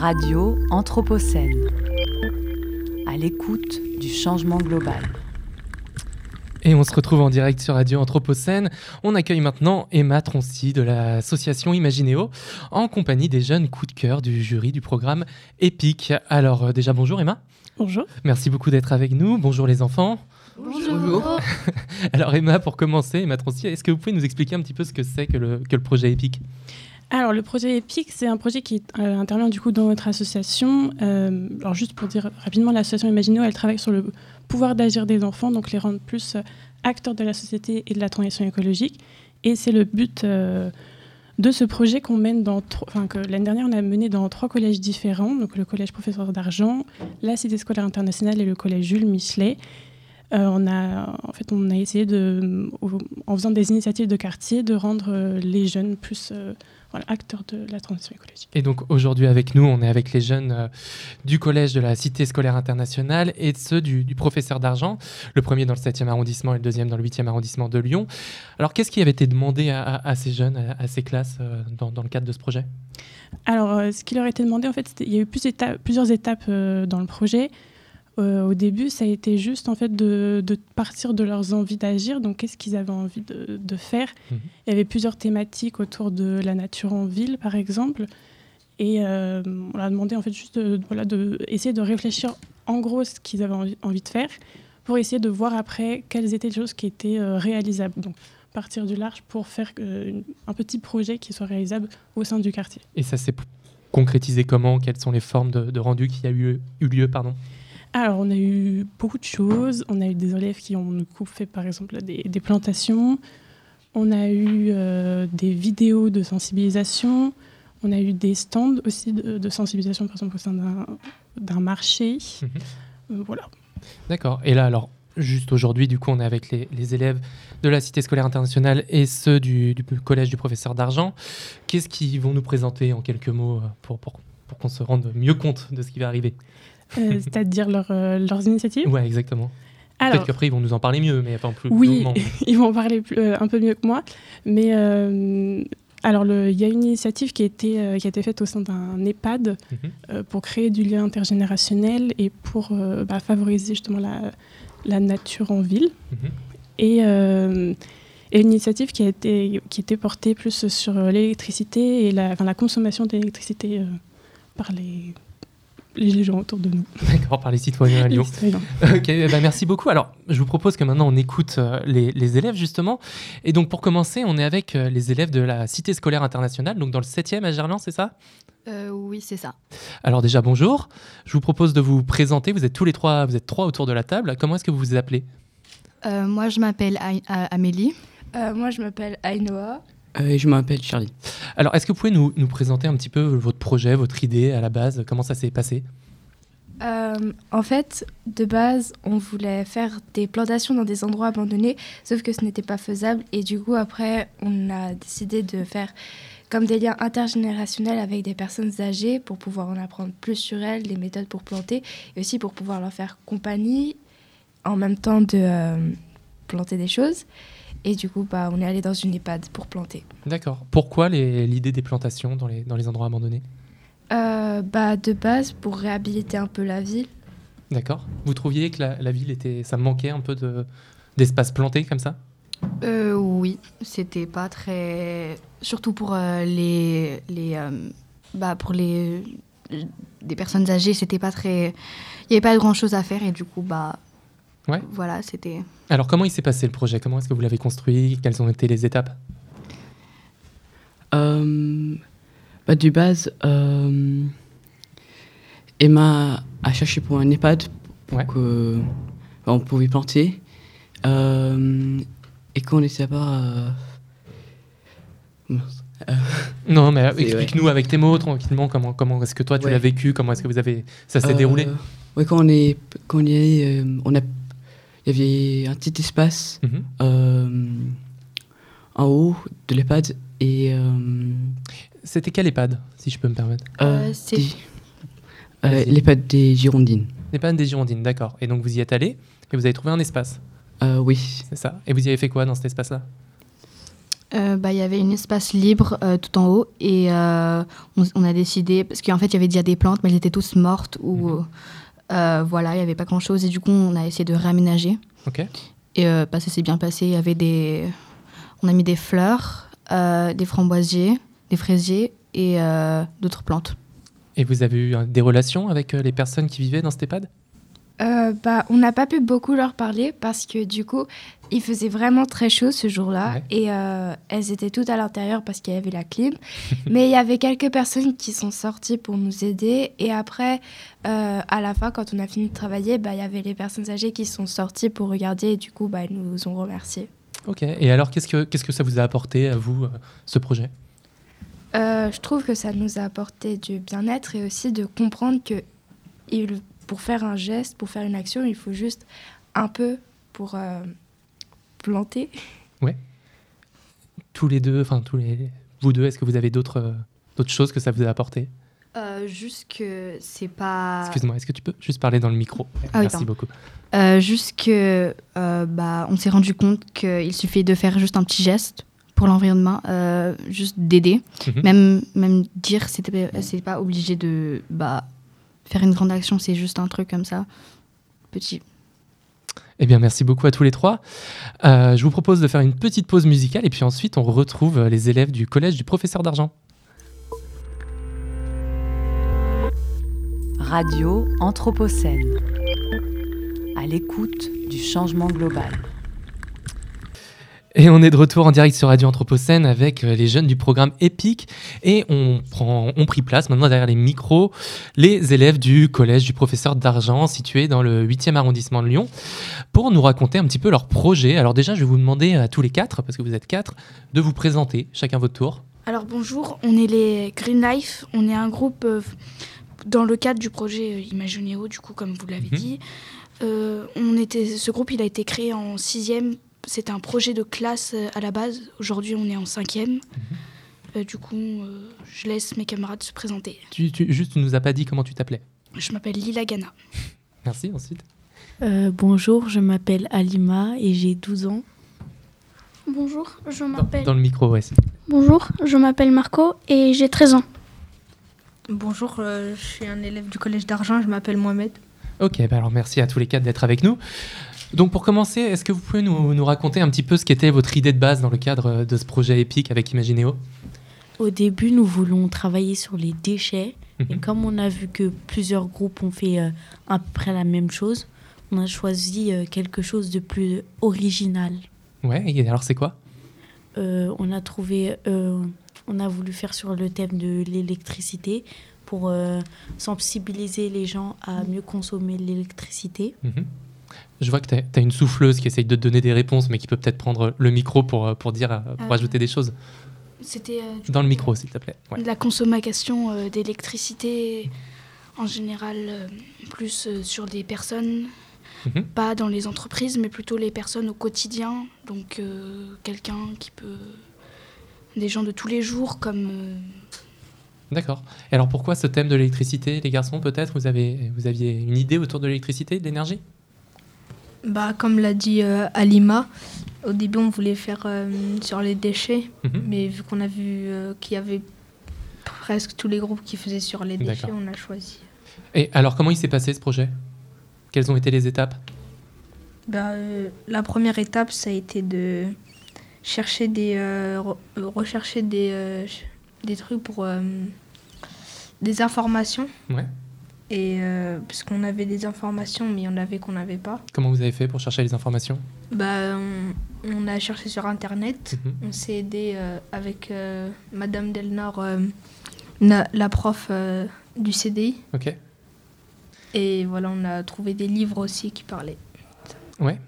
Radio Anthropocène. À l'écoute du changement global. Et on se retrouve en direct sur Radio Anthropocène. On accueille maintenant Emma Troncy de l'association Imaginéo en compagnie des jeunes coups de cœur du jury du programme EPIC. Alors euh, déjà bonjour Emma. Bonjour. Merci beaucoup d'être avec nous. Bonjour les enfants. Bonjour. Alors Emma, pour commencer, Emma Troncy, est-ce que vous pouvez nous expliquer un petit peu ce que c'est que le, que le projet EPIC Alors le projet EPIC, c'est un projet qui euh, intervient du coup dans notre association. Euh, alors juste pour dire rapidement, l'association Imagineo, elle travaille sur le pouvoir d'agir des enfants, donc les rendre plus euh, acteurs de la société et de la transition écologique. Et c'est le but de ce projet qu'on mène dans, enfin que l'année dernière on a mené dans trois collèges différents, donc le collège Professeur d'Argent, la Cité scolaire internationale et le collège Jules Michelet. Euh, on a, en fait, on a essayé de, en faisant des initiatives de quartier, de rendre euh, les jeunes plus euh, voilà, acteurs de la transition écologique. Et donc aujourd'hui avec nous, on est avec les jeunes euh, du collège de la Cité scolaire internationale et ceux du, du professeur d'argent, le premier dans le 7e arrondissement et le deuxième dans le 8e arrondissement de Lyon. Alors qu'est-ce qui avait été demandé à, à- à ces jeunes, à, à ces classes euh, dans, dans le cadre de ce projet? Alors, euh, ce qui leur a été demandé, en fait, il y a eu plus éta- plusieurs étapes dans le projet. Euh, au début, ça a été juste en fait de, de partir de leurs envies d'agir. Donc, qu'est-ce qu'ils avaient envie de, de faire Mhm. Il y avait plusieurs thématiques autour de la nature en ville, par exemple. Et euh, on leur a demandé en fait juste de, voilà, de essayer de réfléchir en gros ce qu'ils avaient envie, envie de faire pour essayer de voir après quelles étaient les choses qui étaient euh, réalisables. Donc, partir du large pour faire une- un petit projet qui soit réalisable au sein du quartier. Et ça s'est concrétisé comment? Quelles sont les formes de, de rendu qui a eu, eu lieu pardon? Alors, on a eu beaucoup de choses. On a eu des élèves qui ont fait, par exemple, des, des plantations. On a eu euh, des vidéos de sensibilisation. On a eu des stands aussi de, de sensibilisation, par exemple, au sein d'un- d'un marché. Mhm. Euh, voilà. D'accord. Et là, alors, juste aujourd'hui, du coup, on est avec les, les élèves de la Cité scolaire internationale et ceux du, du collège du professeur d'argent. Qu'est-ce qu'ils vont nous présenter en quelques mots euh, pour, pour, pour qu'on se rende mieux compte de ce qui va arriver Euh, C'est-à-dire leur, euh, leurs initiatives? Ouais, exactement. Peut-être qu'après, ils vont nous en parler mieux, mais enfin, plus Oui, ils vont en parler plus- euh, un peu mieux que moi. Mais alors, il y a une initiative qui a été, qui a été faite au sein d'un EHPAD Mhm. pour créer du lien intergénérationnel et pour bah, favoriser justement la, la nature en ville. Mhm. Et, et une initiative qui a été, qui était portée plus sur l'électricité et la, enfin, la consommation d'électricité euh, par les, les gens autour de nous. D'accord, par les citoyens à Lyon. citoyens. ok, ben, merci beaucoup. Alors, je vous propose que maintenant on écoute euh, les, les élèves justement. Et donc, pour commencer, on est avec euh, les élèves de la Cité scolaire internationale, donc dans le 7e à Gerland, c'est ça? Euh, oui, c'est ça. Alors déjà, bonjour. Je vous propose de vous présenter. Vous êtes tous les trois, vous êtes trois autour de la table. Comment est-ce que vous vous appelez? Euh, moi, je m'appelle Amélie. Euh, moi, je m'appelle Ainoa. Euh, et je m'appelle Charlie. Alors, est-ce que vous pouvez nous, nous présenter un petit peu votre projet, votre idée à la base? Comment ça s'est passé? Euh, en fait, de base, on voulait faire des plantations dans des endroits abandonnés, sauf que ce n'était pas faisable. Et du coup, après, on a décidé de faire comme des liens intergénérationnels avec des personnes âgées pour pouvoir en apprendre plus sur elles, les méthodes pour planter, et aussi pour pouvoir leur faire compagnie en même temps de euh, planter des choses. Et du coup, bah, on est allé dans une EHPAD pour planter. D'accord. Pourquoi l'idée des plantations dans les, dans les endroits abandonnés Euh, bah, de base, pour réhabiliter un peu la ville. D'accord. Vous trouviez que la, la ville était, ça manquait un peu de d'espace planté comme ça? Euh, oui, c'était pas très. Surtout pour euh, les. les euh, bah, pour les. Des personnes âgées, c'était pas très. Il n'y avait pas grand chose à faire et du coup, bah. Ouais. Voilà, c'était. Alors, comment il s'est passé le projet? Comment est-ce que vous l'avez construit? Quelles ont été les étapes? Euh, bah, de base, euh, Emma a cherché pour un EHPAD pour Ouais. que bah, on pouvait planter. Euh, et qu'on n'était pas. euh. Non, mais C'est- explique-nous avec tes mots tranquillement comment, comment est-ce que toi tu Ouais. l'as vécu? Comment est-ce que vous avez ça s'est Euh, déroulé? Ouais, quand on est, quand on y est, euh, on a, il y avait un petit espace Mhm. euh, en haut de l'EHPAD et euh, C'était quel EHPAD, si je peux me permettre Euh, euh, l'EHPAD des Girondines. L'EHPAD des Girondines, d'accord. Et donc vous y êtes allé et vous avez trouvé un espace, Euh, oui. c'est ça Et vous y avez fait quoi dans cet espace-là? Euh, bah, Il y avait un espace libre euh, tout en haut et euh, on, on a décidé, parce qu'en fait il y avait déjà des plantes, mais elles étaient toutes mortes ou euh, voilà, il n'y avait pas grand chose et du coup on a essayé de réaménager. Ok. Et euh, bah, ça s'est bien passé. Il y avait des, on a mis des fleurs, euh, des framboisiers, des fraisiers et euh, d'autres plantes. Et vous avez eu des relations avec les personnes qui vivaient dans cet EHPAD? Euh, bah, on n'a pas pu beaucoup leur parler parce que du coup, il faisait vraiment très chaud ce jour-là Ouais. et euh, elles étaient toutes à l'intérieur parce qu'il y avait la clim. Mais il y avait quelques personnes qui sont sorties pour nous aider et après, euh, à la fin, quand on a fini de travailler, bah, il y avait les personnes âgées qui sont sorties pour regarder et du coup, bah, elles nous ont remerciés. Ok. Et alors, qu'est-ce que, qu'est-ce que ça vous a apporté à vous, ce projet? Euh, je trouve que ça nous a apporté du bien-être et aussi de comprendre que il- pour faire un geste, pour faire une action, il faut juste un peu pour euh, planter. Tous les deux, enfin, tous les. Vous deux, est-ce que vous avez d'autres, euh, d'autres choses que ça vous a apporté? Euh, juste que c'est pas. Excuse-moi, est-ce que tu peux juste parler dans le micro? Ah oui, Merci beaucoup. Euh, juste que euh, bah, on s'est rendu compte qu'il suffit de faire juste un petit geste pour l'environnement, euh, juste d'aider. Mhm. Même, même dire, c'était c'est pas obligé de bah, faire une grande action, c'est juste un truc comme ça, petit. Eh bien, merci beaucoup à tous les trois. Euh, je vous propose de faire une petite pause musicale et puis ensuite on retrouve euh, les élèves du collège du professeur d'argent. Radio Anthropocène. À l'écoute du changement global. Et on est de retour en direct sur Radio Anthropocène avec euh, les jeunes du programme EPIC et on prend, on pris place maintenant derrière les micros les élèves du collège du professeur d'argent situé dans le 8e arrondissement de Lyon pour nous raconter un petit peu leur projet. Alors déjà, je vais vous demander à tous les quatre, parce que vous êtes quatre, de vous présenter chacun votre tour. Alors bonjour, on est les Green Life, on est un groupe euh, dans le cadre du projet euh, Imagineo, du coup comme vous l'avez Mhm. dit. Euh, on était, ce groupe il a été créé en sixième, c'était un projet de classe euh, à la base, aujourd'hui on est en cinquième. Mhm. Euh, du coup, euh, je laisse mes camarades se présenter. Tu, tu- juste, tu nous as pas dit comment tu t'appelais. Je m'appelle Lila Gana. Merci, ensuite. Euh, bonjour, je m'appelle Alima et j'ai 12 ans. Bonjour, je m'appelle dans le micro, ouais. Bonjour, je m'appelle Marco et j'ai 13 ans. Bonjour, euh, je suis un élève du collège d'Argent, je m'appelle Mohamed. Ok, bah alors merci à tous les quatre d'être avec nous. Donc pour commencer, est-ce que vous pouvez nous, nous raconter un petit peu ce qu'était votre idée de base dans le cadre euh, de ce projet épique avec Imagineo? Au début, nous voulons travailler sur les déchets. Et Mhm. comme on a vu que plusieurs groupes ont fait euh, à peu près la même chose, on a choisi euh, quelque chose de plus original. Ouais, et alors c'est quoi? Euh, on a trouvé, on a voulu faire sur le thème de l'électricité pour euh, sensibiliser les gens à mieux consommer l'électricité. Mhm. Je vois que tu as, une souffleuse qui essaye de te donner des réponses, mais qui peut peut-être prendre le micro pour, euh, pour, dire, euh, pour Euh, ajouter des choses. C'était euh, Dans le micro, s'il te plaît. Ouais. la consommation euh, d'électricité en général euh, plus euh, sur des personnes, Mhm. pas dans les entreprises, mais plutôt les personnes au quotidien. Donc euh, quelqu'un qui peut... Des gens de tous les jours comme... euh, D'accord. Et alors pourquoi ce thème de l'électricité, les garçons, peut-être vous, avez, vous aviez une idée autour de l'électricité, de l'énergie? Bah, comme l'a dit euh, Alima, au début on voulait faire euh, sur les déchets, Mhm. mais vu qu'on a vu euh, qu'il y avait presque tous les groupes qui faisaient sur les déchets, on a choisi. Et alors comment il s'est passé ce projet? Quelles ont été les étapes? Bah, euh, la première étape, ça a été de chercher des, re- rechercher des, euh, des trucs pour euh, des informations. Ouais. Et euh, parce qu'on avait des informations, mais il y en avait qu'on n'avait pas. Comment vous avez fait pour chercher les informations? Bah, on, on a cherché sur internet. Mhm. On s'est aidé euh, avec euh, Madame Delnor, euh, na- la prof euh, du CDI. Ok. Et voilà, on a trouvé des livres aussi qui parlaient. Ouais.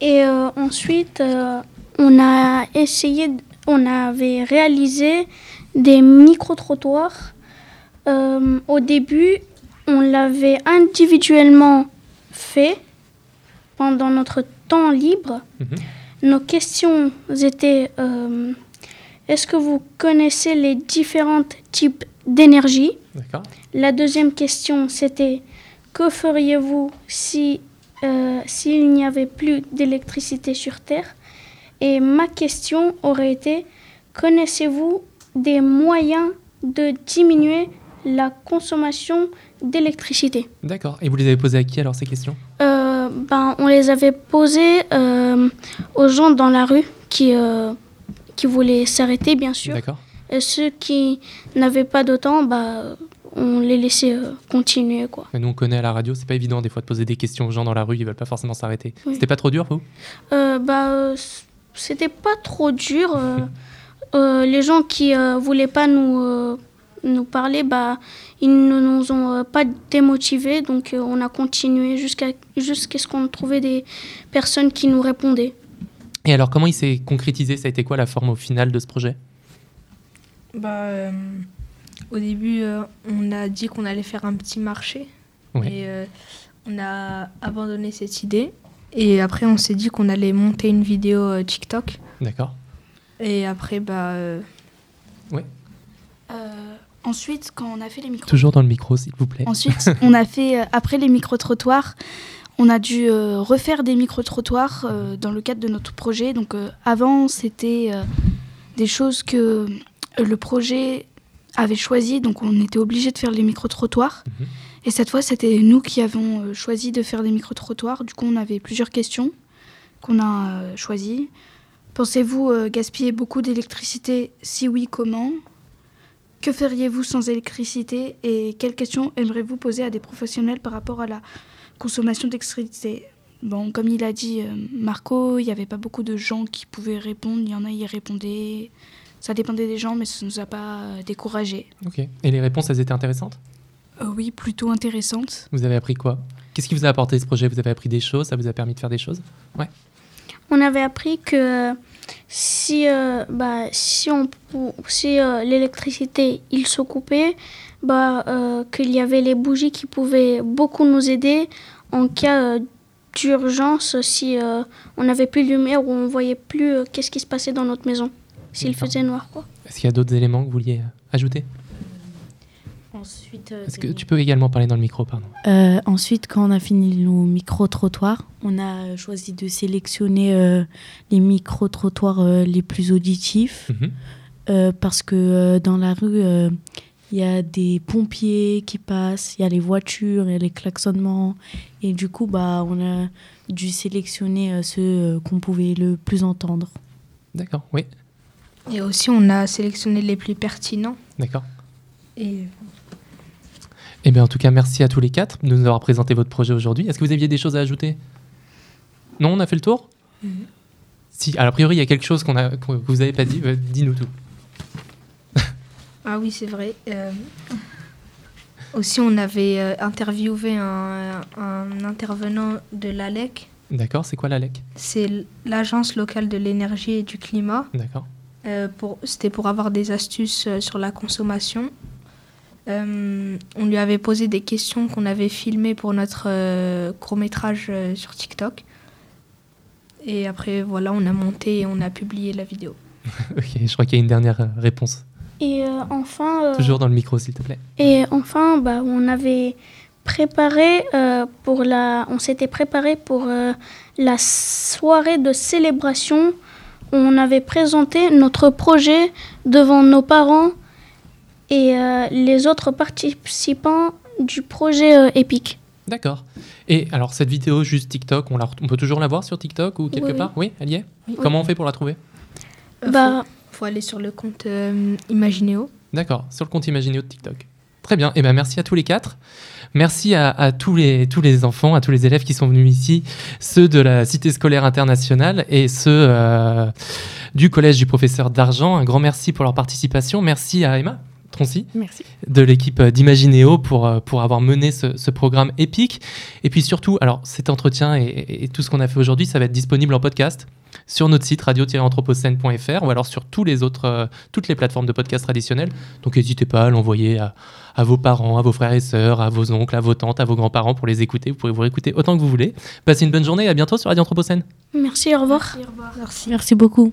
Et euh, ensuite, euh, on a essayé, on avait réalisé des micro-trottoirs. Euh, au début, on l'avait individuellement fait pendant notre temps libre. Mhm. Nos questions étaient euh, est-ce que vous connaissez les différents types d'énergie? La deuxième question, c'était que feriez-vous si euh, s'il n'y avait plus d'électricité sur Terre? Et ma question aurait été, connaissez-vous des moyens de diminuer la consommation d'électricité? D'accord. Et vous les avez posées à qui alors ces questions? Euh, ben, On les avait posées euh, aux gens dans la rue qui, euh, qui voulaient s'arrêter, bien sûr. D'accord. Et ceux qui n'avaient pas de temps, bah, on les laissait euh, continuer. Quoi. Mais Nous on connaît à la radio, c'est pas évident des fois de poser des questions aux gens dans la rue, ils veulent pas forcément s'arrêter. Oui. C'était pas trop dur vous? Euh, bah, c'était pas trop dur. euh, euh, les gens qui euh, voulaient pas nous, euh, nous parler, bah, ils ne nous ont euh, pas démotivés. Donc, euh, on a continué jusqu'à jusqu'à ce qu'on trouvait des personnes qui nous répondaient. Et alors comment il s'est concrétisé? Ça a été quoi la forme au final de ce projet? Bah, euh, au début, euh, on a dit qu'on allait faire un petit marché. Ouais. Et euh, on a abandonné cette idée. Et après, on s'est dit qu'on allait monter une vidéo euh, TikTok. D'accord. Et après, bah, euh, Euh, ensuite, quand on a fait les micros... Toujours dans le micro s'il vous plaît. Ensuite, on a fait, euh, après les micro-trottoirs, on a dû euh, refaire des micro-trottoirs euh, dans le cadre de notre projet. Donc euh, avant, c'était euh, des choses que le projet avait choisi, donc on était obligé de faire les micro-trottoirs. Mhm. Et cette fois, c'était nous qui avons euh, choisi de faire des micro-trottoirs. Du coup, on avait plusieurs questions qu'on a euh, choisies. Pensez-vous euh, gaspiller beaucoup d'électricité? Si oui, comment? Que feriez-vous sans électricité? Et quelles questions aimeriez-vous poser à des professionnels par rapport à la consommation d'électricité? Bon, comme il a dit Marco, il n'y avait pas beaucoup de gens qui pouvaient répondre. Il y en a, ils répondaient. Ça dépendait des gens, mais ça ne nous a pas découragés. Ok. Et les réponses elles étaient intéressantes? Oui, plutôt intéressantes. Vous avez appris quoi? Qu'est-ce qui vous a apporté ce projet? Vous avez appris des choses? Ça vous a permis de faire des choses? On avait appris que si, euh, bah, si, on, si euh, l'électricité il se coupait, bah, euh, qu'il y avait les bougies qui pouvaient beaucoup nous aider en cas euh, d'urgence si euh, on n'avait plus de lumière ou on voyait plus euh, qu'est-ce qui se passait dans notre maison, s'il faisait noir. Quoi. Est-ce qu'il y a d'autres éléments que vous vouliez euh, ajouter? Ensuite, euh, Est-ce que tu peux également parler dans le micro, pardon Euh, ensuite, quand on a fini nos micro-trottoirs, on a choisi de sélectionner euh, les micro-trottoirs euh, les plus auditifs Mhm. euh, parce que euh, dans la rue, euh, il y a des pompiers qui passent, il y a les voitures, il y a les klaxonnements. Et du coup, bah, on a dû sélectionner euh, ceux euh, qu'on pouvait le plus entendre. D'accord, oui, et aussi, on a sélectionné les plus pertinents. d'accord. Et Eh bien, en tout cas, merci à tous les quatre de nous avoir présenté votre projet aujourd'hui. Est-ce que vous aviez des choses à ajouter? Non, on a fait le tour? Si, alors, a priori, il y a quelque chose qu'on a, que vous n'avez pas dit. Euh, Dis-nous tout. Ah oui, c'est vrai. Euh, aussi, on avait euh, interviewé un, un intervenant de l'ALEC. D'accord, c'est quoi l'ALEC C'est l'Agence locale de l'énergie et du climat. D'accord. Euh, C'était pour avoir des astuces sur la consommation. Euh, on lui avait posé des questions qu'on avait filmées pour notre euh, court-métrage euh, sur TikTok. Et après, voilà, on a monté et on a publié la vidéo. ok, je crois qu'il y a une dernière réponse. Et euh, enfin, euh, Toujours dans le micro, s'il te plaît. Et enfin, bah, on avait préparé euh, pour la, on s'était préparé pour euh, la soirée de célébration. On avait présenté notre projet devant nos parents et euh, les autres participants du projet euh, Epic. D'accord. Et alors, cette vidéo, juste TikTok, on, la, on peut toujours la voir sur TikTok ou quelque Oui, oui. part? Oui, elle y est? Oui. Comment on fait pour la trouver? Euh, Bah, faut, faut aller sur le compte euh, Imagineo. D'accord, sur le compte Imagineo de TikTok. Très bien, et ben merci à tous les quatre. Merci à, à tous, les, tous les enfants, à tous les élèves qui sont venus ici, ceux de la Cité scolaire internationale et ceux euh, du collège du professeur d'Argent. Un grand merci pour leur participation. Merci à Emma Troncy Merci. de l'équipe d'Imagineo pour, euh, pour avoir mené ce, ce programme épique. Et puis surtout, alors cet entretien et, et- et tout ce qu'on a fait aujourd'hui, ça va être disponible en podcast sur notre site radio-anthropocène.fr ou alors sur tous les autres, euh, toutes les plateformes de podcast traditionnelles. Donc n'hésitez pas à l'envoyer à, à vos parents, à vos frères et sœurs, à vos oncles, à vos tantes, à vos grands-parents pour les écouter. Vous pourrez vous réécouter autant que vous voulez. Passez une bonne journée et à bientôt sur Radio Anthropocène. merci, au revoir. Merci. Merci beaucoup.